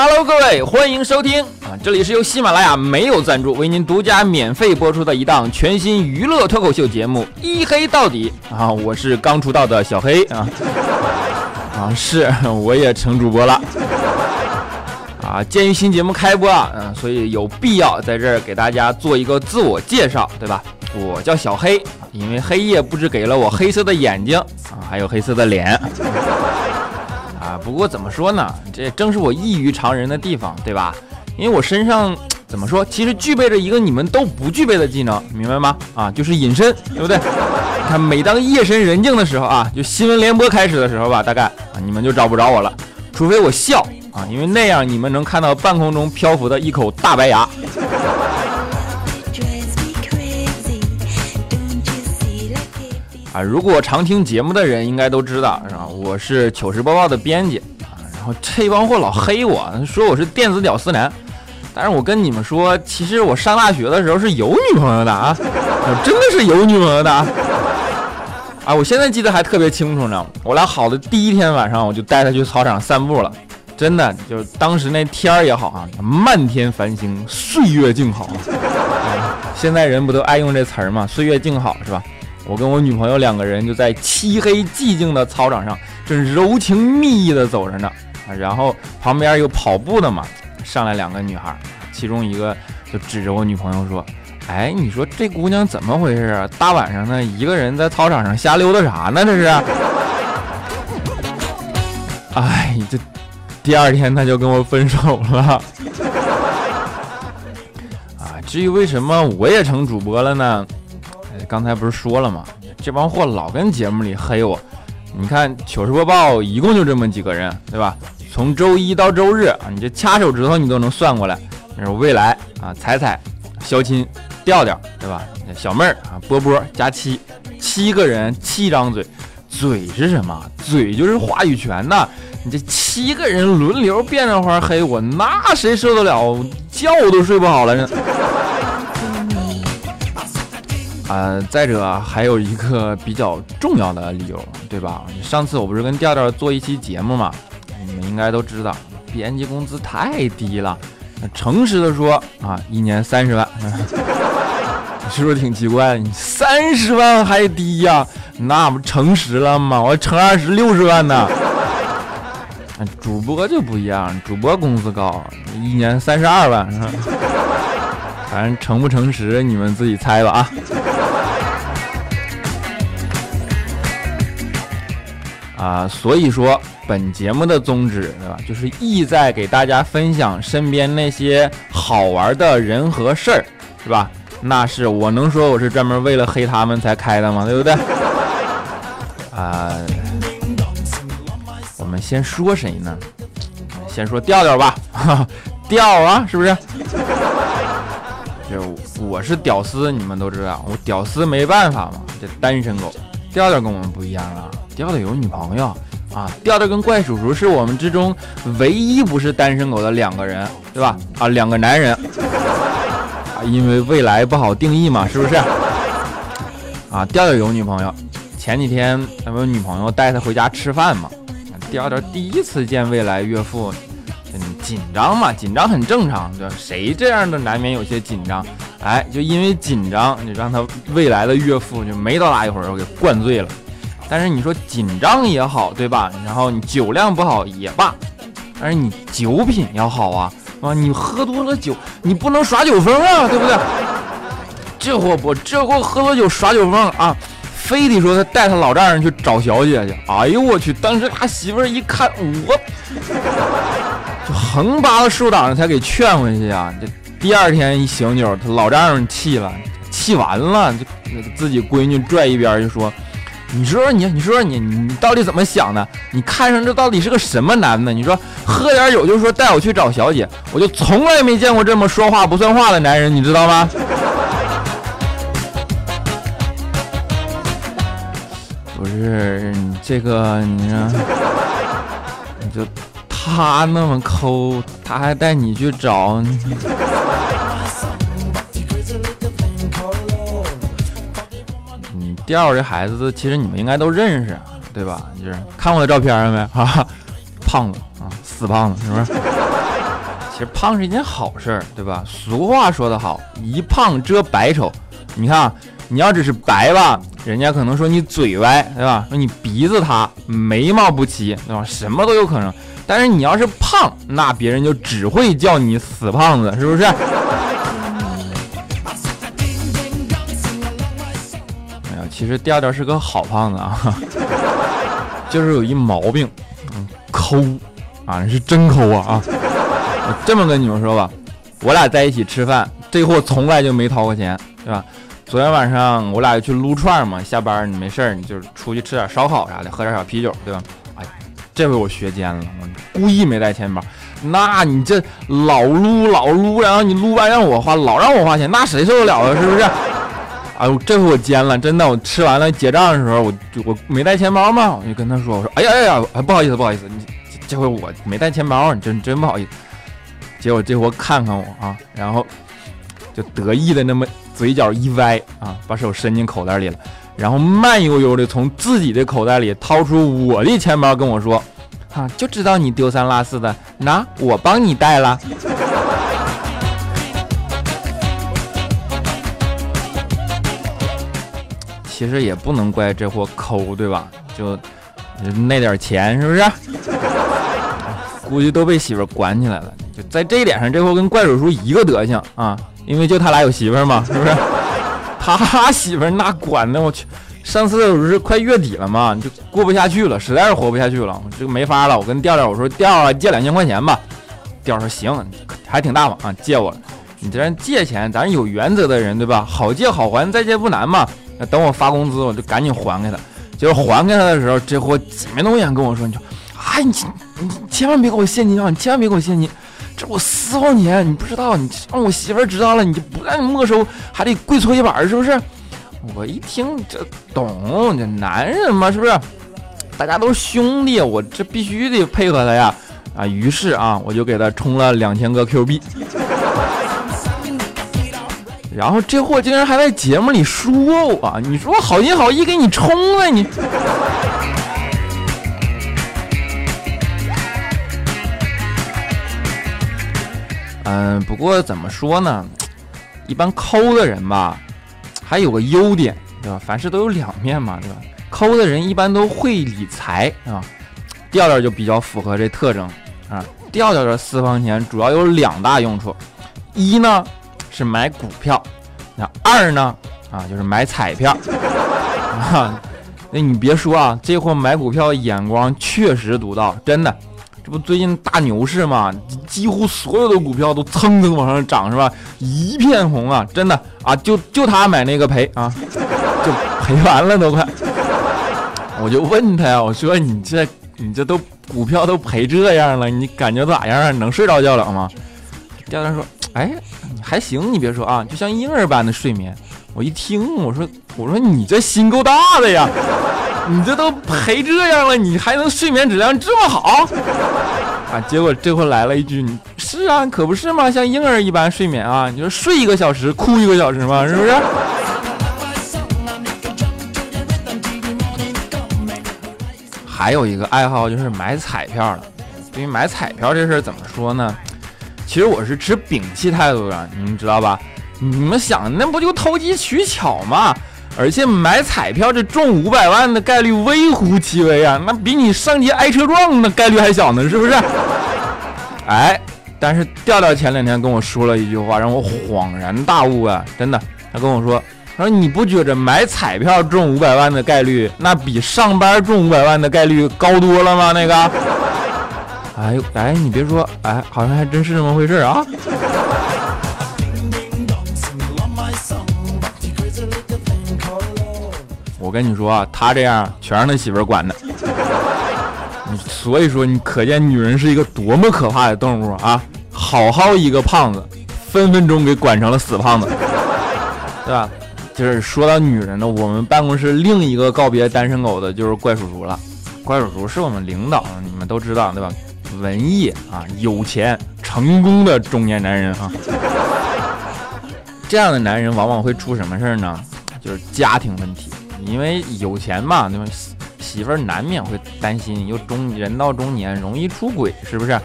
Hello，各位，欢迎收听啊！这里是由喜马拉雅没有赞助为您独家免费播出的一档全新娱乐脱口秀节目《一黑到底》啊！我是刚出道的小黑啊啊，是 我也成主播了啊！鉴于新节目开播啊，嗯，所以有必要在这儿给大家做一个自我介绍，对吧？我叫小黑，因为黑夜不止给了我黑色的眼睛啊，还有黑色的脸。不过怎么说呢？这正是我异于常人的地方，对吧？因为我身上怎么说，其实具备着一个你们都不具备的技能，明白吗？啊，就是隐身，对不对？你看，每当夜深人静的时候啊，就新闻联播开始的时候吧，大概啊，你们就找不着我了，除非我笑啊，因为那样你们能看到半空中漂浮的一口大白牙。啊，如果常听节目的人应该都知道，是吧？我是糗事播报的编辑啊，然后这帮货老黑我说我是电子屌丝男，但是我跟你们说，其实我上大学的时候是有女朋友的啊，我真的是有女朋友的啊！我现在记得还特别清楚呢，我俩好的第一天晚上，我就带她去操场散步了，真的就是当时那天儿也好啊，漫天繁星，岁月静好。啊现在人不都爱用这词儿吗？岁月静好是吧？我跟我女朋友两个人就在漆黑寂静的操场上，正柔情蜜意的走着呢。然后旁边有跑步的嘛，上来两个女孩，其中一个就指着我女朋友说：“哎，你说这姑娘怎么回事啊？大晚上的，一个人在操场上瞎溜达啥呢？这是？”哎，这第二天他就跟我分手了。啊，至于为什么我也成主播了呢？刚才不是说了吗？这帮货老跟节目里黑我。你看糗事播报一共就这么几个人，对吧？从周一到周日啊，你这掐手指头你都能算过来。那是未来啊，彩彩、肖钦、调调，对吧？小妹儿啊，波波加七，七个人七张嘴，嘴是什么？嘴就是话语权呐。你这七个人轮流变着花黑我，那谁受得了？觉都睡不好了。呃，再者还有一个比较重要的理由，对吧？上次我不是跟调调做一期节目嘛，你们应该都知道，编辑工资太低了。诚实的说啊，一年三十万，是不是挺奇怪？你三十万还低呀？那不诚实了吗？我乘二十六十万呢。主播就不一样，主播工资高，一年三十二万。反正诚不诚实，你们自己猜吧啊。啊，所以说本节目的宗旨，对吧？就是意在给大家分享身边那些好玩的人和事儿，是吧？那是我能说我是专门为了黑他们才开的吗？对不对？啊，我们先说谁呢？先说调调吧，调啊，是不是？就我是屌丝，你们都知道，我屌丝没办法嘛，这单身狗。调调跟我们不一样啊。调调有女朋友啊！调调跟怪叔叔是我们之中唯一不是单身狗的两个人，对吧？啊，两个男人啊，因为未来不好定义嘛，是不是？啊，调调有女朋友，前几天他们女朋友带他回家吃饭嘛，调调第一次见未来岳父，紧张嘛，紧张很正常，对？谁这样的难免有些紧张，哎，就因为紧张，就让他未来的岳父就没多大一会儿给灌醉了。但是你说紧张也好，对吧？然后你酒量不好也罢，但是你酒品要好啊啊！你喝多了酒，你不能耍酒疯啊，对不对？这货不，这货喝多酒耍酒疯啊，非得说他带他老丈人去找小姐去。哎呦我去！当时他媳妇儿一看，我就横扒拉竖挡着才给劝回去啊。这第二天一醒酒，他老丈人气了，气完了就自己闺女拽一边就说。你说说你，你说说你，你到底怎么想的？你看上这到底是个什么男的？你说喝点酒就说带我去找小姐，我就从来没见过这么说话不算话的男人，你知道吗？不是这个，你说，你就他那么抠，他还带你去找。调这孩子，其实你们应该都认识，对吧？就是看我的照片了没？哈，胖子啊，死胖子，是不是？其实胖是一件好事儿，对吧？俗话说得好，一胖遮百丑。你看，你要只是白吧，人家可能说你嘴歪，对吧？说你鼻子塌，眉毛不齐，对吧？什么都有可能。但是你要是胖，那别人就只会叫你死胖子，是不是？哎呀，其实调调是个好胖子啊，就是有一毛病，嗯，抠啊，是真抠啊啊！我这么跟你们说吧，我俩在一起吃饭，这货从来就没掏过钱，对吧？昨天晚上我俩去撸串嘛，下班你没事儿，你就出去吃点烧烤啥的，喝点小啤酒，对吧？哎，这回我学奸了，我故意没带钱包。那你这老撸老撸，然后你撸完让我花，老让我花钱，那谁受得了啊？是不是？哎呦，这回我奸了，真的，我吃完了结账的时候，我就我没带钱包嘛，我就跟他说，我说，哎呀哎呀，不好意思不好意思，你这回我没带钱包，你真真不好意思。结果这货看看我啊，然后就得意的那么。嘴角一歪啊，把手伸进口袋里了，然后慢悠悠的从自己的口袋里掏出我的钱包，跟我说：“啊，就知道你丢三落四的，拿我帮你带了。”其实也不能怪这货抠，对吧？就那点钱，是不是？估计都被媳妇管起来了。就在这一点上，这货跟怪叔叔一个德行啊。因为就他俩有媳妇儿嘛，是不是？他媳妇儿那管的我去，上次不是快月底了嘛，就过不下去了，实在是活不下去了，我这个没法了。我跟调调我说调啊，借两千块钱吧。调说行，还挺大方啊，借我了。你这借钱，咱有原则的人对吧？好借好还，再借不难嘛。等我发工资，我就赶紧还给他。结果还给他的时候，这货挤眉弄眼跟我说：“你说，哎，你你千万别给我现金啊，你千万别给我现金。”这我私房钱，你不知道，你让我媳妇儿知道了，你就不但没收，还得跪搓衣板，是不是？我一听这懂，这男人嘛，是不是？大家都是兄弟，我这必须得配合他呀！啊，于是啊，我就给他充了两千个 Q 币，然后这货竟然还在节目里说我，你说我好心好意给你充了你。嗯，不过怎么说呢？一般抠的人吧，还有个优点，对吧？凡事都有两面嘛，对吧？抠的人一般都会理财，啊。调调就比较符合这特征啊。调调的私房钱主要有两大用处，一呢是买股票，那二呢啊就是买彩票 啊。那你别说啊，这货买股票眼光确实独到，真的。这不最近大牛市嘛，几乎所有的股票都蹭蹭往上涨，是吧？一片红啊，真的啊，就就他买那个赔啊，就赔完了都快。我就问他呀，我说你这你这都股票都赔这样了，你感觉咋样？能睡着觉了吗？调调说，哎，还行，你别说啊，就像婴儿般的睡眠。我一听，我说我说你这心够大的呀。你这都赔这样了，你还能睡眠质量这么好啊？结果这回来了一句：“是啊，可不是嘛，像婴儿一般睡眠啊，你说睡一个小时哭一个小时嘛，是不是？”还有一个爱好就是买彩票了。对于买彩票这事儿怎么说呢？其实我是持摒弃态度的，你们知道吧？你们想，那不就投机取巧吗？而且买彩票这中五百万的概率微乎其微啊，那比你上街挨车撞的概率还小呢，是不是？哎，但是调调前两天跟我说了一句话，让我恍然大悟啊！真的，他跟我说，他说你不觉着买彩票中五百万的概率，那比上班中五百万的概率高多了吗？那个，哎呦，哎，你别说，哎，好像还真是这么回事啊。我跟你说啊，他这样全是他媳妇管的。所以说，你可见女人是一个多么可怕的动物啊！好好一个胖子，分分钟给管成了死胖子，对吧？就是说到女人呢，我们办公室另一个告别单身狗的就是怪叔叔了。怪叔叔是我们领导，你们都知道对吧？文艺啊，有钱，成功的中年男人啊。这样的男人往往会出什么事儿呢？就是家庭问题。因为有钱嘛，对吧？媳妇儿难免会担心，又中人到中年容易出轨，是不是？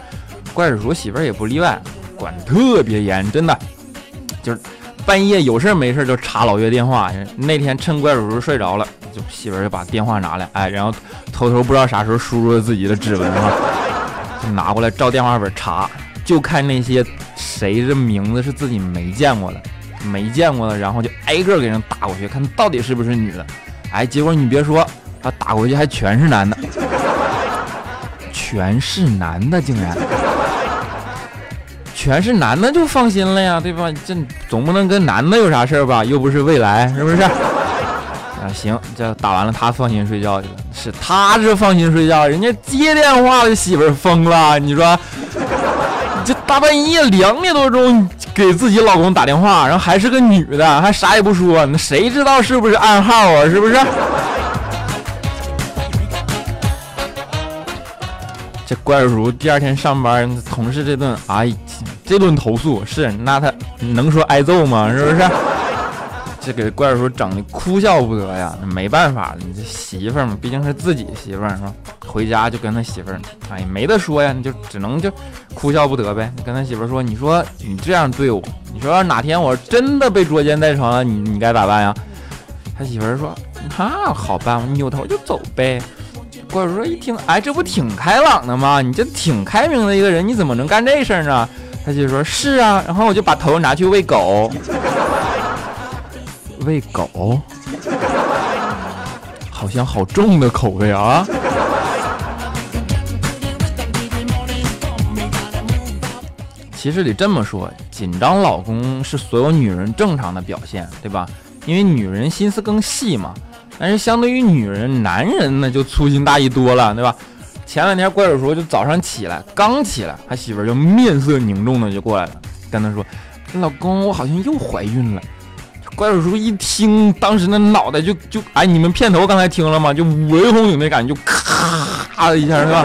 怪叔叔媳妇儿也不例外。管特别严，真的，就是半夜有事没事就查老岳电话。那天趁怪叔叔睡着了，就媳妇儿就把电话拿来，哎，然后偷偷不知道啥时候输入了自己的指纹嘛，就拿过来照电话本查，就看那些谁的名字是自己没见过的，没见过的，然后就挨个给人打过去，看到底是不是女的。哎，结果你别说，他打过去还全是男的，全是男的，竟然。全是男的就放心了呀，对吧？这总不能跟男的有啥事儿吧？又不是未来，是不是？啊，行，这打完了，他放心睡觉去了。是他这放心睡觉，人家接电话的媳妇疯了。你说，这大半夜两点多钟给自己老公打电话，然后还是个女的，还啥也不说，那谁知道是不是暗号啊？是不是？这怪叔第二天上班，同事这顿哎，这顿投诉是那他能说挨揍吗？是不是？这给怪叔整的哭笑不得呀！没办法，你这媳妇儿嘛，毕竟是自己媳妇儿是吧？回家就跟他媳妇儿，哎，没得说呀，你就只能就哭笑不得呗。跟他媳妇儿说，你说你这样对我，你说哪天我真的被捉奸在床了，你你该咋办呀？他媳妇儿说，那好办，我扭头就走呗。怪叔叔一听，哎，这不挺开朗的吗？你这挺开明的一个人，你怎么能干这事儿呢？他就说：“是啊。”然后我就把头拿去喂狗，喂狗，好像好重的口味啊。其实得这么说，紧张老公是所有女人正常的表现，对吧？因为女人心思更细嘛。但是相对于女人，男人呢就粗心大意多了，对吧？前两天怪叔叔就早上起来，刚起来，他媳妇儿就面色凝重的就过来了，跟他说：“老公，我好像又怀孕了。”怪叔叔一听，当时那脑袋就就哎，你们片头刚才听了吗？就五雷轰顶的感觉，就咔的一下，是吧？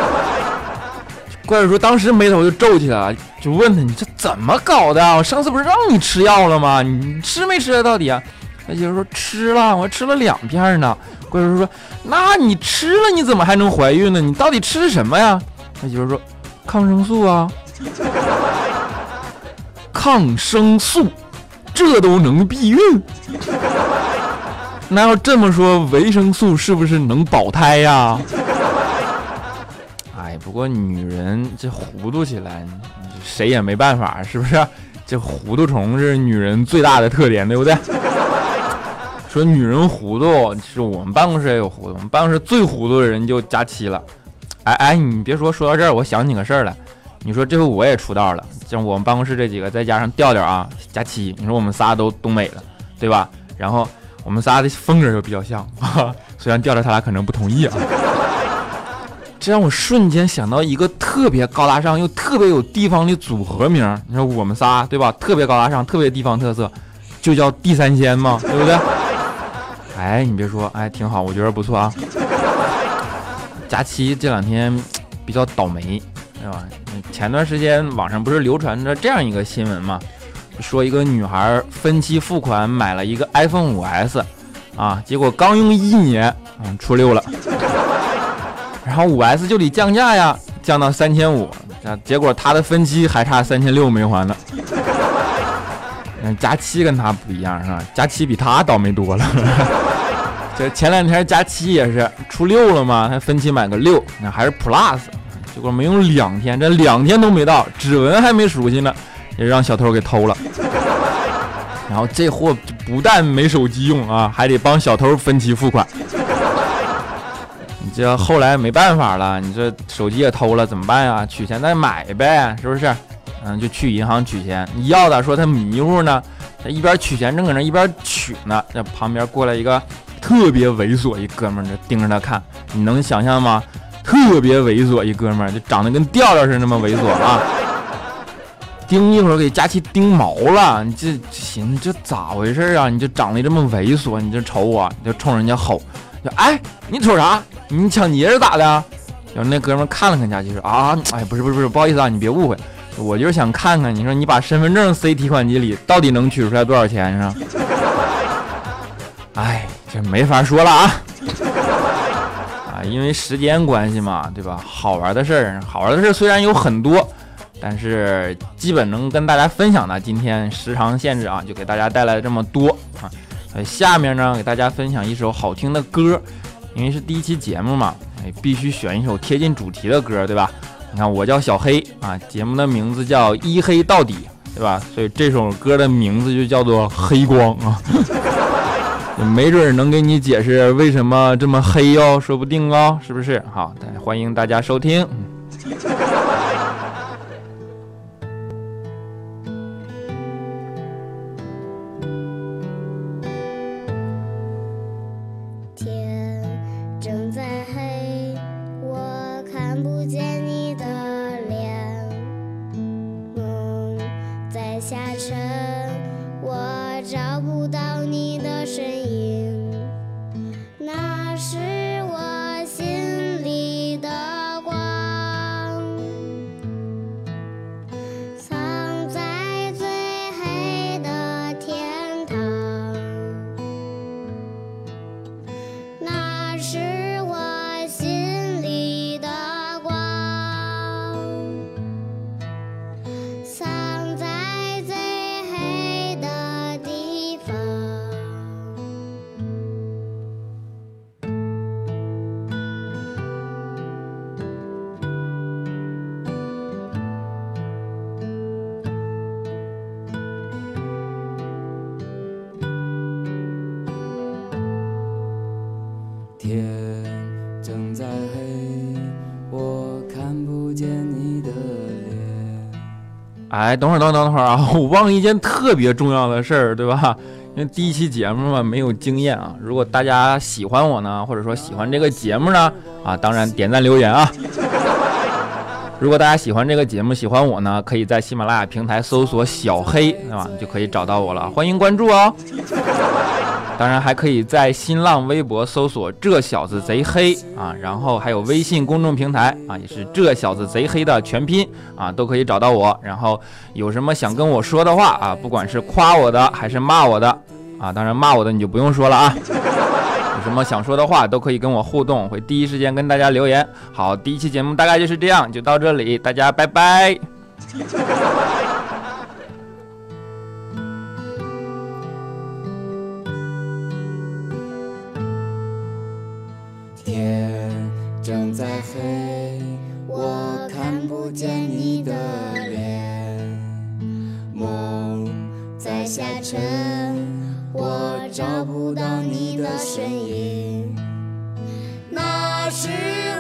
怪叔叔当时眉头就皱起来了，就问他：“你这怎么搞的？我上次不是让你吃药了吗？你吃没吃啊到底啊？”他媳妇说吃了，我吃了两片呢。怪叔叔说：“那你吃了，你怎么还能怀孕呢？你到底吃什么呀？”他媳妇说：“抗生素啊，抗生素，这都能避孕？那要这么说，维生素是不是能保胎呀？”哎，不过女人这糊涂起来，谁也没办法，是不是？这糊涂虫是女人最大的特点，对不对？说女人糊涂，是我们办公室也有糊涂。我们办公室最糊涂的人就佳期了。哎哎，你别说，说到这儿，我想起个事儿来。你说这回我也出道了，像我们办公室这几个，再加上调调啊，佳期，你说我们仨都东北的，对吧？然后我们仨的风格又比较像，虽然调调他俩可能不同意啊。这让我瞬间想到一个特别高大上又特别有地方的组合名。你说我们仨对吧？特别高大上，特别地方特色，就叫地三鲜嘛，对不对？哎，你别说，哎，挺好，我觉得不错啊。佳期这两天比较倒霉，对吧？前段时间网上不是流传着这样一个新闻嘛，说一个女孩分期付款买了一个 iPhone 5S，啊，结果刚用一年，嗯，出六了，然后 5S 就得降价呀，降到三千五，结果她的分期还差三千六没还呢。嗯佳期跟他不一样是吧？佳期比他倒霉多了。这前两天佳期也是出六了嘛，他分期买个六，那还是 Plus，结果没用两天，这两天都没到，指纹还没熟悉呢，也让小偷给偷了。然后这货不但没手机用啊，还得帮小偷分期付款。你这后来没办法了，你这手机也偷了，怎么办呀？取钱再买呗，是不是？嗯，就去银行取钱。你要的说他迷糊呢，他一边取钱正搁那一边取呢。这旁边过来一个特别猥琐一哥们儿，就盯着他看。你能想象吗？特别猥琐一哥们儿，就长得跟调调似的那么猥琐啊！盯一会儿给佳琪盯毛了。你这寻思这咋回事啊？你这长得这么猥琐，你就瞅我，你就冲人家吼，就哎，你瞅啥？你抢劫是咋的？然后那哥们看了看佳琪说啊，哎，不是不是不是，不好意思啊，你别误会。我就是想看看，你说你把身份证塞提款机里，到底能取出来多少钱是吧？哎，这没法说了啊！因为时间关系嘛，对吧？好玩的事儿，好玩的事儿虽然有很多，但是基本能跟大家分享的，今天时长限制啊，就给大家带来这么多啊。呃，下面呢，给大家分享一首好听的歌，因为是第一期节目嘛，哎，必须选一首贴近主题的歌，对吧？你看，我叫小黑啊，节目的名字叫一黑到底，对吧？所以这首歌的名字就叫做黑光啊，没准能给你解释为什么这么黑哟，说不定哦，是不是？好，欢迎大家收听。哎，等会儿，等等等会儿啊！我忘了一件特别重要的事儿，对吧？因为第一期节目嘛，没有经验啊。如果大家喜欢我呢，或者说喜欢这个节目呢，啊，当然点赞留言啊。如果大家喜欢这个节目，喜欢我呢，可以在喜马拉雅平台搜索“小黑”，对吧？就可以找到我了。欢迎关注哦。当然还可以在新浪微博搜索“这小子贼黑”啊，然后还有微信公众平台啊，也是“这小子贼黑”的全拼啊，都可以找到我。然后有什么想跟我说的话啊，不管是夸我的还是骂我的啊，当然骂我的你就不用说了啊。有什么想说的话都可以跟我互动，会第一时间跟大家留言。好，第一期节目大概就是这样，就到这里，大家拜拜。下沉，我找不到你的身影。那是。